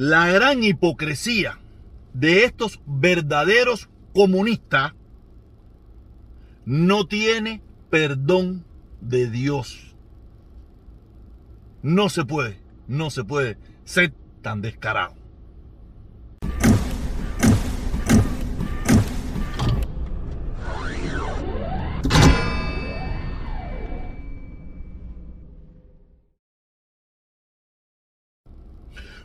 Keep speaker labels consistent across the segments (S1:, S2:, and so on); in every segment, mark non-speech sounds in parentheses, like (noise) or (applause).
S1: la gran hipocresía de estos verdaderos comunistas no tiene perdón de Dios. No se puede, no se puede ser tan descarado.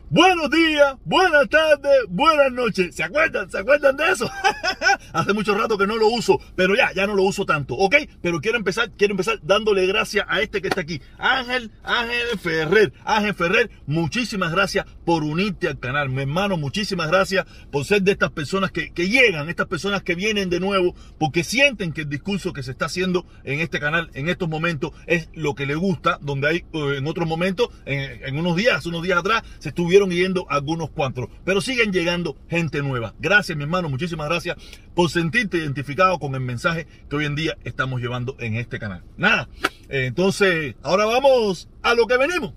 S1: Buenos días, buenas tardes, buenas noches. ¿Se acuerdan? ¿Se acuerdan de eso? (laughs) Hace mucho rato que no lo uso, pero ya, ya no lo uso tanto, ¿ok? Pero quiero empezar, quiero empezar dándole gracias a este que está aquí. Ángel, Ángel Ferrer. Ángel Ferrer, muchísimas gracias por unirte al canal. Mi hermano, muchísimas gracias por ser de estas personas que, llegan, estas personas que vienen de nuevo, porque sienten que el discurso que se está haciendo en este canal en estos momentos es lo que le gusta, donde hay eh, en otros momentos, en, en unos días, unos días atrás, se estuvieron yendo algunos cuantos, pero siguen llegando gente nueva. Gracias, mi hermano, muchísimas gracias por sentirte identificado con el mensaje que hoy en día estamos llevando en este canal. Nada, eh, entonces, ahora vamos a lo que venimos.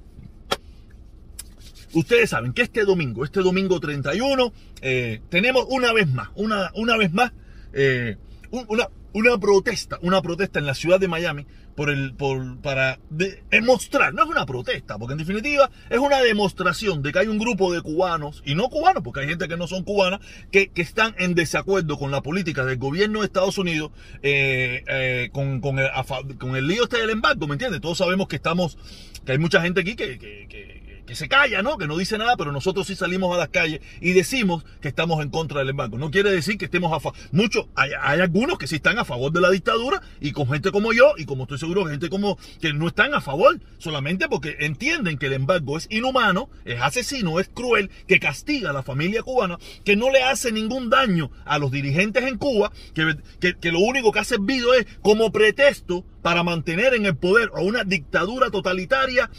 S1: Ustedes saben que este domingo, este domingo 31, eh, tenemos una vez más, una, una vez más, eh, una, una protesta, una protesta en la ciudad de Miami por el, por, para demostrar, no es una protesta, porque en definitiva es una demostración de que hay un grupo de cubanos, y no cubanos, porque hay gente que no son cubanas, que, que están en desacuerdo con la política del gobierno de Estados Unidos, eh, eh, con, con, el, con el lío este del embargo, ¿me entiendes? Todos sabemos que estamos, que hay mucha gente aquí que, que, que que se calla, ¿no? Que no dice nada, pero nosotros sí salimos a las calles y decimos que estamos en contra del embargo. No quiere decir que estemos a favor. Muchos, hay, hay, algunos que sí están a favor de la dictadura y con gente como yo y como estoy seguro gente como que no están a favor solamente porque entienden que el embargo es inhumano, es asesino, es cruel, que castiga a la familia cubana, que no le hace ningún daño a los dirigentes en Cuba, que, que, que lo único que ha servido es como pretexto para mantener en el poder a una dictadura totalitaria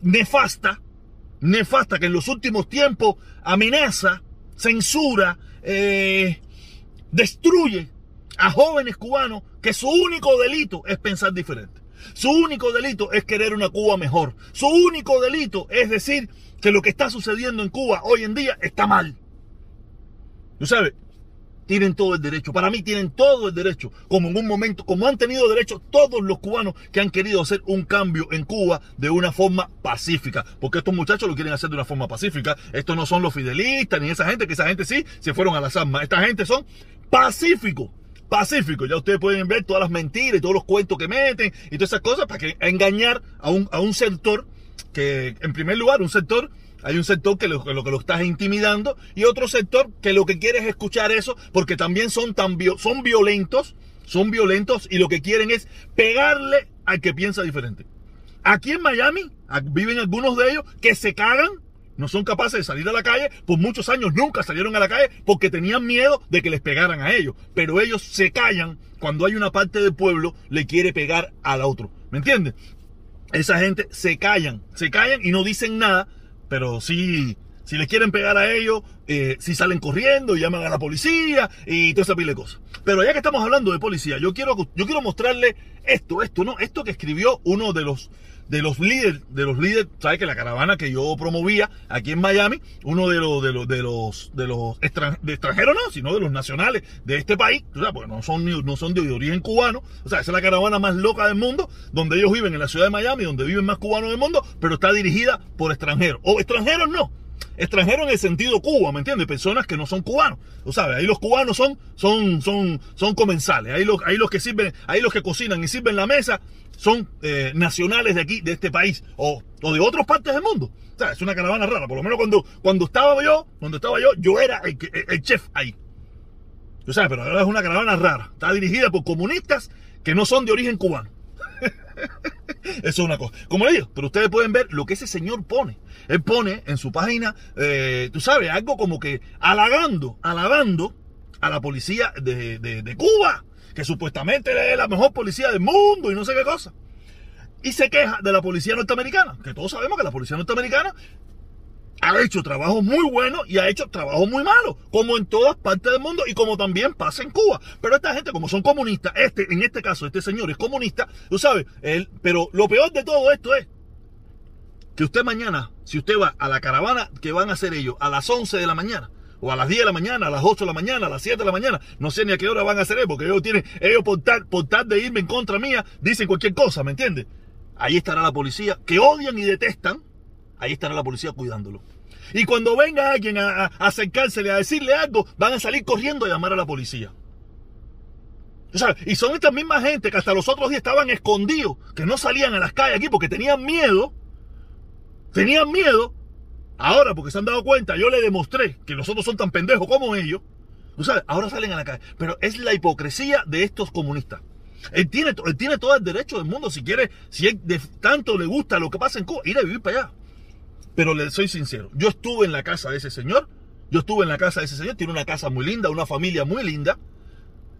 S1: nefasta nefasta que en los últimos tiempos amenaza, censura, eh, destruye a jóvenes cubanos que su único delito es pensar diferente. Su único delito es querer una Cuba mejor. Su único delito es decir que lo que está sucediendo en Cuba hoy en día está mal. ¿Tú sabes? Tienen todo el derecho. Para mí tienen todo el derecho. Como en un momento, como han tenido derecho todos los cubanos que han querido hacer un cambio en Cuba de una forma pacífica. Porque estos muchachos lo quieren hacer de una forma pacífica. Estos no son los fidelistas ni esa gente, que esa gente sí se fueron a las armas. Esta gente son pacíficos. Pacíficos. Ya ustedes pueden ver todas las mentiras y todos los cuentos que meten y todas esas cosas para que engañar a un, a un sector que, en primer lugar, un sector hay un sector que lo, que lo, estás intimidando y otro sector que lo que quiere es escuchar eso porque también son, tan son violentos, son violentos y lo que quieren es pegarle al que piensa diferente. Aquí en Miami viven algunos de ellos que se cagan, no son capaces de salir a la calle, por muchos años nunca salieron a la calle porque tenían miedo de que les pegaran a ellos, pero ellos se callan cuando hay una parte del pueblo le quiere pegar al otro, ¿me entiendes? Esa gente se callan, se callan y no dicen nada pero sí, si les quieren pegar a ellos, eh, si salen corriendo, llaman a la policía y toda esa pile de cosas. Pero ya que estamos hablando de policía, yo quiero, yo quiero mostrarle esto, esto, ¿no? Esto que escribió uno de los de los líderes, de los líderes, sabes que la caravana que yo promovía aquí en Miami, uno de los de los de los de los de extranjeros no, sino de los nacionales de este país, o sea, porque no son no son de origen cubano, o sea, esa es la caravana más loca del mundo, donde ellos viven en la ciudad de Miami, donde viven más cubanos del mundo, pero está dirigida por extranjeros o extranjeros no, extranjeros en el sentido Cuba, ¿me entiendes? Personas que no son cubanos. O sabes, ahí los cubanos son, son, son, son comensales. Ahí los, ahí los que sirven, ahí los que cocinan y sirven la mesa son eh, nacionales de aquí, de este país, o, o de otras partes del mundo. O sea, es una caravana rara. Por lo menos cuando, cuando estaba yo, cuando estaba yo, yo era el, el chef ahí. Tú sabes, pero ahora es una caravana rara. Está dirigida por comunistas que no son de origen cubano. (laughs) Eso es una cosa. Como le digo, pero ustedes pueden ver lo que ese señor pone. Él pone en su página, eh, tú sabes, algo como que halagando, alabando a la policía de, de, de Cuba, que supuestamente es la mejor policía del mundo y no sé qué cosa. Y se queja de la policía norteamericana, que todos sabemos que la policía norteamericana ha hecho trabajo muy bueno y ha hecho trabajo muy malo, como en todas partes del mundo y como también pasa en Cuba. Pero esta gente, como son comunistas, este, en este caso, este señor es comunista, tú sabes, él, pero lo peor de todo esto es que usted mañana, si usted va a la caravana que van a hacer ellos a las 11 de la mañana, o a las 10 de la mañana, a las 8 de la mañana, a las 7 de la mañana, no sé ni a qué hora van a hacer eso, porque ellos tienen, ellos por tal, por tal de irme en contra mía, dicen cualquier cosa, ¿me entiende? Ahí estará la policía, que odian y detestan, ahí estará la policía cuidándolo. Y cuando venga alguien a, a acercársele, a decirle algo, van a salir corriendo a llamar a la policía. O y son estas mismas gente que hasta los otros días estaban escondidos, que no salían a las calles aquí porque tenían miedo. Tenían miedo. Ahora, porque se han dado cuenta, yo le demostré que los otros son tan pendejos como ellos. ¿No sabes? Ahora salen a la calle. Pero es la hipocresía de estos comunistas. Él tiene, él tiene todo el derecho del mundo, si quiere, si él de tanto le gusta lo que pasa en Cuba, ir a vivir para allá. Pero le soy sincero, yo estuve en la casa de ese señor, yo estuve en la casa de ese señor, tiene una casa muy linda, una familia muy linda,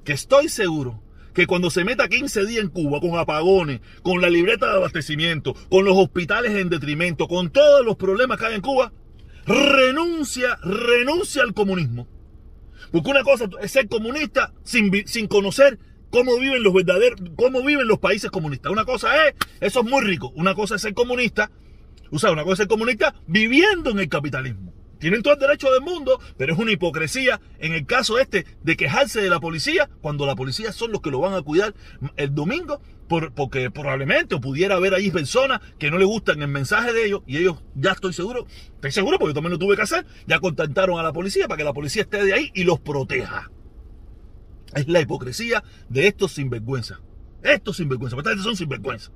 S1: que estoy seguro que cuando se meta 15 días en Cuba con apagones, con la libreta de abastecimiento, con los hospitales en detrimento, con todos los problemas que hay en Cuba, renuncia, renuncia al comunismo. Porque una cosa es ser comunista sin, sin conocer cómo viven los verdaderos, cómo viven los países comunistas. Una cosa es, eso es muy rico. Una cosa es ser comunista, o una cosa es comunista viviendo en el capitalismo. Tienen todo el derecho del mundo, pero es una hipocresía en el caso este de quejarse de la policía cuando la policía son los que lo van a cuidar el domingo, porque probablemente o pudiera haber ahí personas que no le gustan el mensaje de ellos y ellos ya estoy seguro, estoy seguro porque yo también lo tuve que hacer, ya contactaron a la policía para que la policía esté de ahí y los proteja. Es la hipocresía de estos sinvergüenzas. Estos sinvergüenzas, porque son sinvergüenzas.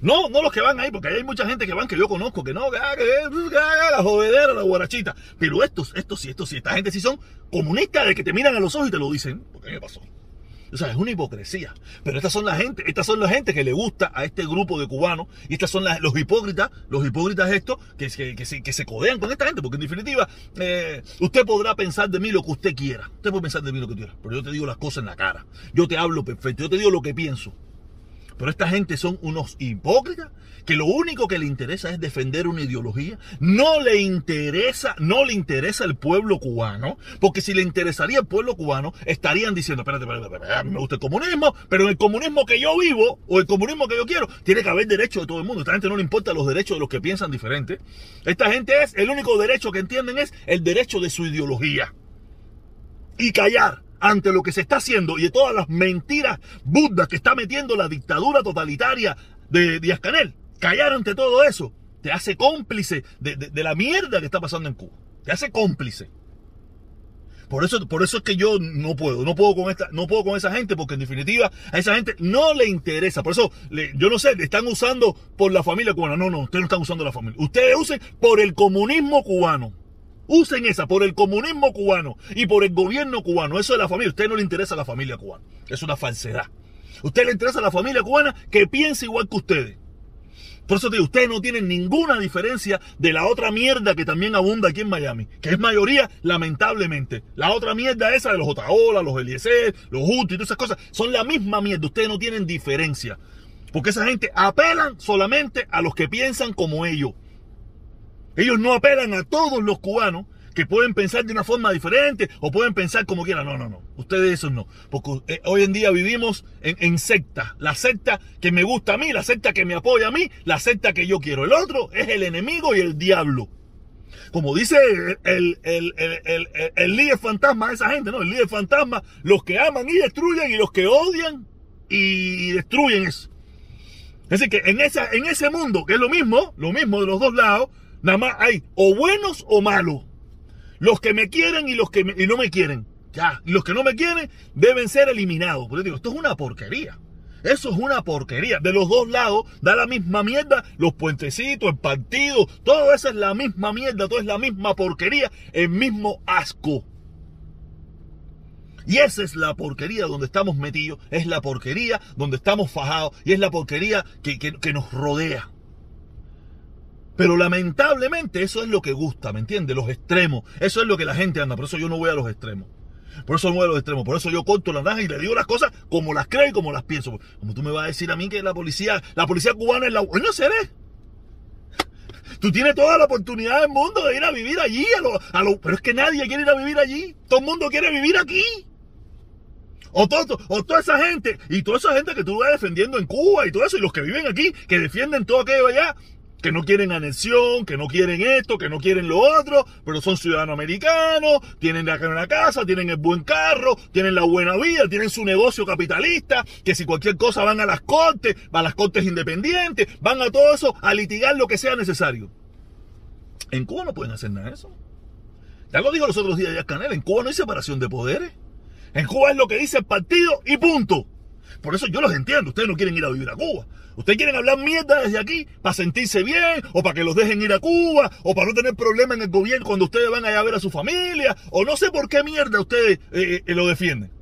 S1: No, no los que van ahí, porque hay mucha gente que van que yo conozco, que no, que, haga la jodedera, la guarachita. Pero estos, estos sí, estos sí, esta gente sí son comunistas de que te miran a los ojos y te lo dicen. Porque me pasó. O sea, es una hipocresía. Pero estas son la gente, estas son la gente que le gusta a este grupo de cubanos. Y estas son los hipócritas, los hipócritas estos, que, que se codean con esta gente. Porque en definitiva, eh, usted podrá pensar de mí lo que usted quiera. Usted puede pensar de mí lo que quiera. Pero yo te digo las cosas en la cara. Yo te hablo perfecto. Yo te digo lo que pienso. Pero esta gente son unos hipócritas que lo único que le interesa es defender una ideología. No le interesa, no le interesa el pueblo cubano, porque si le interesaría el pueblo cubano, estarían diciendo, espérate, espérate, a mí me gusta el comunismo, pero en el comunismo que yo vivo, o el comunismo que yo quiero, tiene que haber derecho de todo el mundo. Esta gente no le importa los derechos de los que piensan diferente. Esta gente es, el único derecho que entienden es el derecho de su ideología. Y callar ante lo que se está haciendo y de todas las mentiras buddas que está metiendo la dictadura totalitaria de Díaz Canel, callar ante todo eso te hace cómplice de, la mierda que está pasando en Cuba. Te hace cómplice. Por eso, por eso es que yo no puedo, no puedo con esta, no puedo con esa gente, porque en definitiva a esa gente no le interesa. Por eso, yo no sé, le están usando por la familia cubana. No, no, ustedes no están usando la familia. Ustedes usen por el comunismo cubano. Usen esa por el comunismo cubano y por el gobierno cubano. Eso de la familia. A usted no le interesa la familia cubana. Es una falsedad. A usted le interesa la familia cubana que piense igual que ustedes. Por eso digo, ustedes no tienen ninguna diferencia de la otra mierda que también abunda aquí en Miami, que es mayoría, lamentablemente. La otra mierda esa de los Otaola, los Eliezer, los Hutu y todas esas cosas, son la misma mierda. Ustedes no tienen diferencia. Porque esa gente apelan solamente a los que piensan como ellos. Ellos no apelan a todos los cubanos que pueden pensar de una forma diferente o pueden pensar como quieran. No, no, no. Ustedes eso no. Porque eh, hoy en día vivimos en, secta. La secta que me gusta a mí, la secta que me apoya a mí, la secta que yo quiero. El otro es el enemigo y el diablo. Como dice el, el, líder fantasma de esa gente, ¿no? El líder fantasma, los que aman y destruyen y los que odian y destruyen eso. Es decir, que en, esa, en ese mundo, que es lo mismo, lo mismo de los dos lados, Nada más hay o buenos o malos. Los que me quieren y los que no me quieren. Ya, los que no me quieren deben ser eliminados. Porque digo, esto es una porquería. Eso es una porquería. De los dos lados da la misma mierda. Los puentecitos, el partido, todo eso es la misma mierda. Todo es la misma porquería. El mismo asco. Y esa es la porquería donde estamos metidos. Es la porquería donde estamos fajados. Y es la porquería que, que nos rodea. Pero lamentablemente eso es lo que gusta, ¿me entiendes? Los extremos. Eso es lo que la gente anda. Por eso yo no voy a los extremos. Por eso no voy a los extremos. Por eso yo corto la naranja y le digo las cosas como las creo y como las pienso. Como tú me vas a decir a mí que la policía, la policía cubana es la... No seré. Tú tienes toda la oportunidad del mundo de ir a vivir allí. Lo, pero es que nadie quiere ir a vivir allí. Todo el mundo quiere vivir aquí. O, todo, o toda esa gente, y toda esa gente que tú vas defendiendo en Cuba y todo eso, y los que viven aquí, que defienden todo aquello allá, que no quieren anexión, que no quieren esto, que no quieren lo otro, pero son ciudadanos americanos, tienen la casa, tienen el buen carro, tienen la buena vida, tienen su negocio capitalista, que si cualquier cosa van a las cortes, van a las cortes independientes, van a todo eso a litigar lo que sea necesario. En Cuba no pueden hacer nada de eso. Ya lo dijo los otros días ya Canel, en Cuba no hay separación de poderes. En Cuba es lo que dice el partido y punto. Por eso yo los entiendo, ustedes no quieren ir a vivir a Cuba. Ustedes quieren hablar mierda desde aquí para sentirse bien, o para que los dejen ir a Cuba, o para no tener problemas en el gobierno cuando ustedes van allá a ver a su familia, o no sé por qué mierda ustedes eh, eh, lo defienden.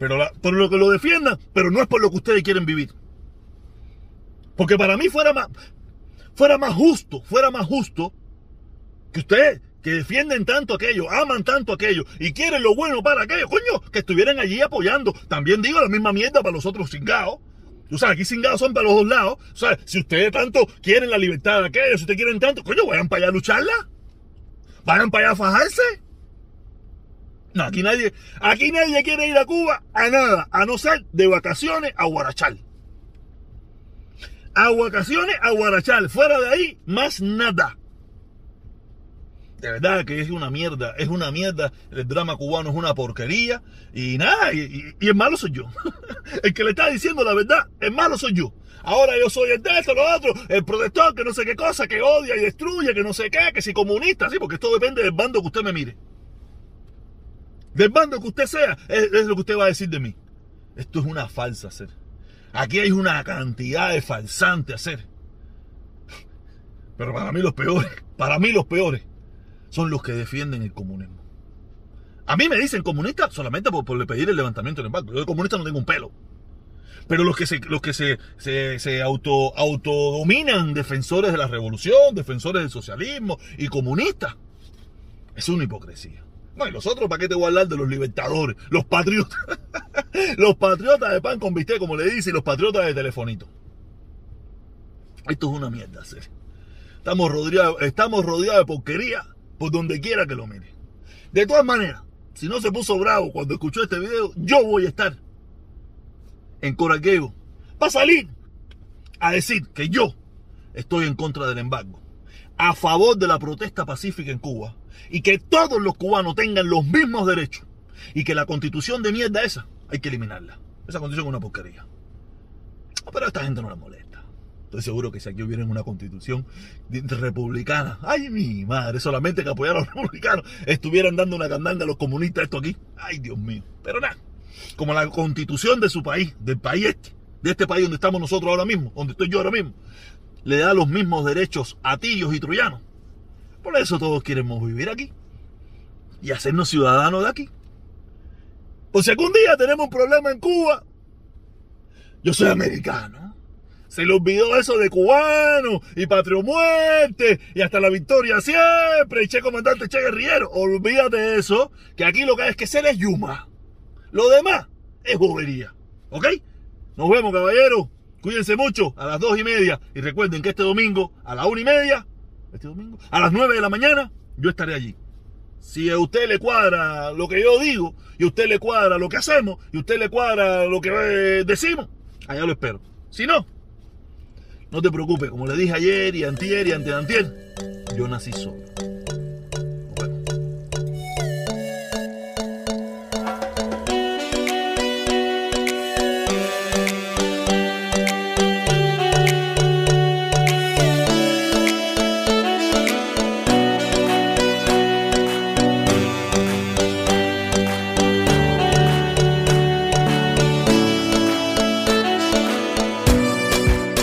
S1: Pero por lo que lo defiendan, pero no es por lo que ustedes quieren vivir. Porque para mí fuera más, fuera más justo, fuera más justo que ustedes que defienden tanto aquello, aman tanto aquello y quieren lo bueno para aquello, coño, que estuvieran allí apoyando. También digo la misma mierda para los otros cingados. Tú sabes, aquí cingados son para los dos lados. O sea, si ustedes tanto quieren la libertad de aquello, si ustedes quieren tanto, coño, vayan para allá a lucharla. Vayan para allá a fajarse. No, aquí nadie, aquí nadie quiere ir a Cuba a nada, a no ser de vacaciones a Guarachal. A vacaciones a Guarachal. Fuera de ahí, más nada. De verdad que es una mierda, es una mierda. El drama cubano es una porquería. Y nada, y, el malo soy yo. (laughs) el que le está diciendo la verdad, el malo soy yo. Ahora yo soy el de esto, lo otro, el protector, que no sé qué cosa, que odia y destruye, que no sé qué, que si comunista, sí, porque esto depende del bando que usted me mire. Del bando que usted sea, es, lo que usted va a decir de mí. Esto es una falsa hacer. Aquí hay una cantidad de falsantes hacer. Pero para mí los peores, para mí los peores son los que defienden el comunismo. A mí me dicen comunista solamente por, pedir el levantamiento del embargo. Yo de comunista no tengo un pelo. Pero los que se, los que se, se, auto, autodominan defensores de la revolución, defensores del socialismo y comunistas, es una hipocresía. No, y los otros, ¿para qué te voy a hablar de los libertadores? Los patriotas. (laughs) los patriotas de pan con bistec, como le dice, y los patriotas de telefonito. Esto es una mierda, serio. Estamos rodeados, estamos rodeados de porquería por donde quiera que lo mire. De todas maneras, si no se puso bravo cuando escuchó este video, yo voy a estar en Coraqueo para salir a decir que yo estoy en contra del embargo, a favor de la protesta pacífica en Cuba y que todos los cubanos tengan los mismos derechos y que la constitución de mierda esa hay que eliminarla. Esa constitución es una porquería. Pero a esta gente no la molesta. Estoy seguro que si aquí hubiera una constitución republicana, ay mi madre, solamente que apoyaran a los (laughs) republicanos, estuvieran dando una candanga a los comunistas esto aquí. Ay Dios mío. Pero nada, como la constitución de su país, del país este, de este país donde estamos nosotros ahora mismo, donde estoy yo ahora mismo, le da los mismos derechos a tiros y troyanos. Por eso todos queremos vivir aquí y hacernos ciudadanos de aquí. Por si algún día tenemos un problema en Cuba, yo soy americano. Se le olvidó eso de cubano y patrio muerte y hasta la victoria siempre che comandante, che guerrillero. Olvídate de eso, que aquí lo que hay es que se les yuma. Lo demás es bobería. ¿Ok? Nos vemos, caballeros. Cuídense mucho a las dos y media. Y recuerden que este domingo a la una y media, este domingo, a las nueve de la mañana, yo estaré allí. Si a usted le cuadra lo que yo digo, y a usted le cuadra lo que hacemos, y a usted le cuadra lo que eh, decimos, allá lo espero. Si no, no te preocupes, como le dije ayer y antier y anteantier, yo nací solo.